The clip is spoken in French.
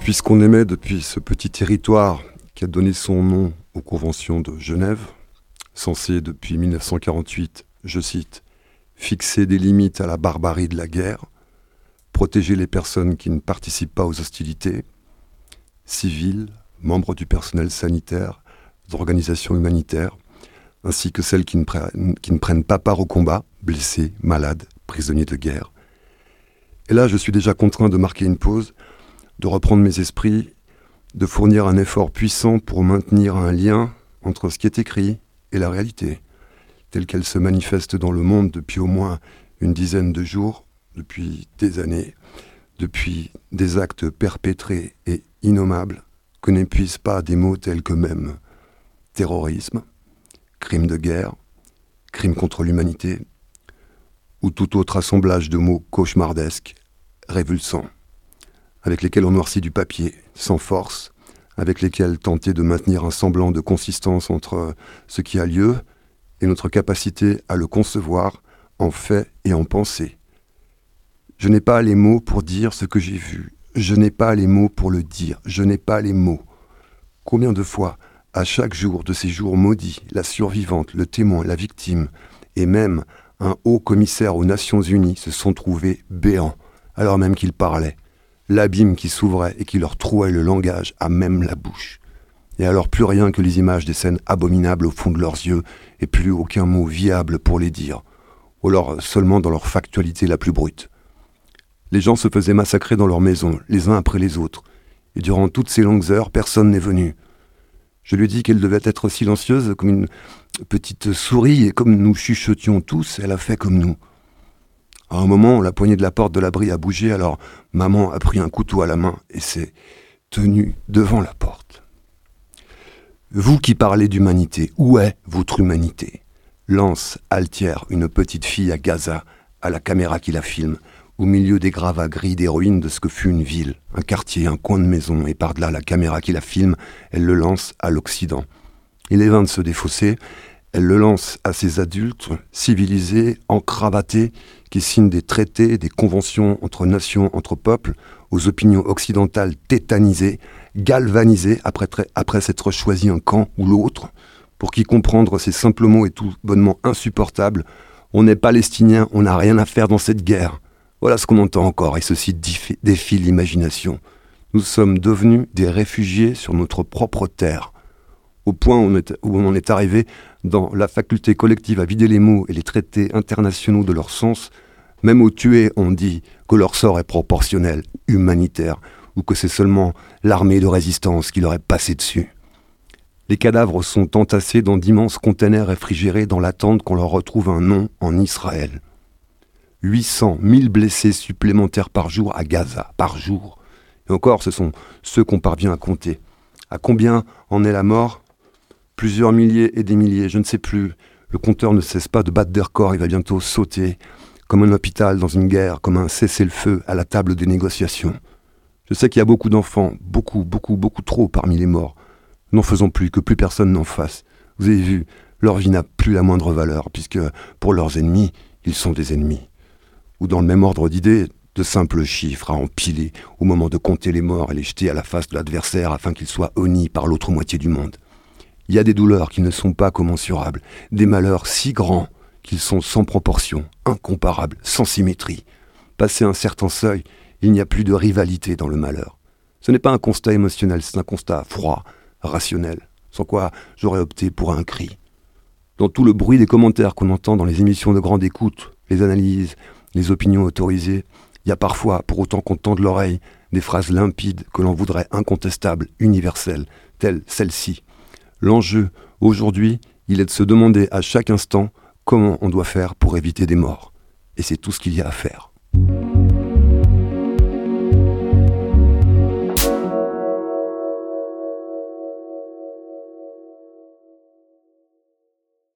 Puisqu'on émet depuis ce petit territoire qui a donné son nom aux conventions de Genève, censé depuis 1948, je cite, fixer des limites à la barbarie de la guerre, protéger les personnes qui ne participent pas aux hostilités, civils, membres du personnel sanitaire, d'organisations humanitaires, ainsi que celles qui ne, qui ne prennent pas part au combat, blessés, malades, prisonniers de guerre. Et là, je suis déjà contraint de marquer une pause, de reprendre mes esprits, de fournir un effort puissant pour maintenir un lien entre ce qui est écrit et la réalité, telle qu'elle se manifeste dans le monde depuis au moins une dizaine de jours, depuis des années, depuis des actes perpétrés et innommables que n'épuisent pas des mots tels que même terrorisme, crime de guerre, crime contre l'humanité, ou tout autre assemblage de mots cauchemardesques, révulsants, avec lesquels on noircit du papier, sans force, avec lesquels tenter de maintenir un semblant de consistance entre ce qui a lieu et notre capacité à le concevoir en fait et en pensée. Je n'ai pas les mots pour dire ce que j'ai vu, je n'ai pas les mots pour le dire, je n'ai pas les mots. Combien de fois, à chaque jour de ces jours maudits, la survivante, le témoin, la victime, et même un haut commissaire aux Nations Unies se sont trouvés béants, alors même qu'ils parlaient, l'abîme qui s'ouvrait et qui leur trouait le langage à même la bouche. Et alors plus rien que les images des scènes abominables au fond de leurs yeux, et plus aucun mot viable pour les dire, ou alors seulement dans leur factualité la plus brute. Les gens se faisaient massacrer dans leurs maisons, les uns après les autres. Et durant toutes ces longues heures, personne n'est venu. Je lui ai dit qu'elle devait être silencieuse comme une petite souris, et comme nous chuchotions tous, elle a fait comme nous. À un moment, la poignée de la porte de l'abri a bougé, alors maman a pris un couteau à la main et s'est tenue devant la porte. Vous qui parlez d'humanité, où est votre humanité? Lance altière une petite fille à Gaza, à la caméra qui la filme, au milieu des gravats gris des ruines de ce que fut une ville, un quartier, un coin de maison, et par-delà la caméra qui la filme, elle le lance à l'Occident. Il est vain de se défausser, elle le lance à ces adultes civilisés, encravatés, qui signent des traités, des conventions entre nations, entre peuples, aux opinions occidentales tétanisées, galvanisées après, s'être choisi un camp ou l'autre, pour qui comprendre ces simples mots est tout bonnement insupportable. On est palestinien, on n'a rien à faire dans cette guerre. Voilà ce qu'on entend encore, et ceci défie l'imagination. Nous sommes devenus des réfugiés sur notre propre terre, au point où on, en est arrivé dans la faculté collective à vider les mots et les traités internationaux de leur sens, même aux tués on dit que leur sort est proportionnel, humanitaire, ou que c'est seulement l'armée de résistance qui leur est passée dessus. Les cadavres sont entassés dans d'immenses containers réfrigérés dans l'attente qu'on leur retrouve un nom en Israël. 800 000 blessés supplémentaires par jour à Gaza, par jour. Et encore, ce sont ceux qu'on parvient à compter. À combien en est la mort? Plusieurs milliers et des milliers, je ne sais plus. Le compteur ne cesse pas de battre des records, il va bientôt sauter, comme un hôpital dans une guerre, comme un cessez-le-feu à la table des négociations. Je sais qu'il y a beaucoup d'enfants, beaucoup, beaucoup, beaucoup trop parmi les morts. N'en faisons plus, que plus personne n'en fasse. Vous avez vu, leur vie n'a plus la moindre valeur, puisque pour leurs ennemis, ils sont des ennemis ou dans le même ordre d'idées, de simples chiffres à empiler au moment de compter les morts et les jeter à la face de l'adversaire afin qu'il soit honni par l'autre moitié du monde. Il y a des douleurs qui ne sont pas commensurables, des malheurs si grands qu'ils sont sans proportion, incomparables, sans symétrie. Passé un certain seuil, il n'y a plus de rivalité dans le malheur. Ce n'est pas un constat émotionnel, c'est un constat froid, rationnel, sans quoi j'aurais opté pour un cri. Dans tout le bruit des commentaires qu'on entend dans les émissions de grande écoute, les analyses, les opinions autorisées, il y a parfois, pour autant qu'on tende l'oreille, des phrases limpides que l'on voudrait incontestables, universelles, telles celle-ci. L'enjeu, aujourd'hui, il est de se demander à chaque instant comment on doit faire pour éviter des morts. Et c'est tout ce qu'il y a à faire.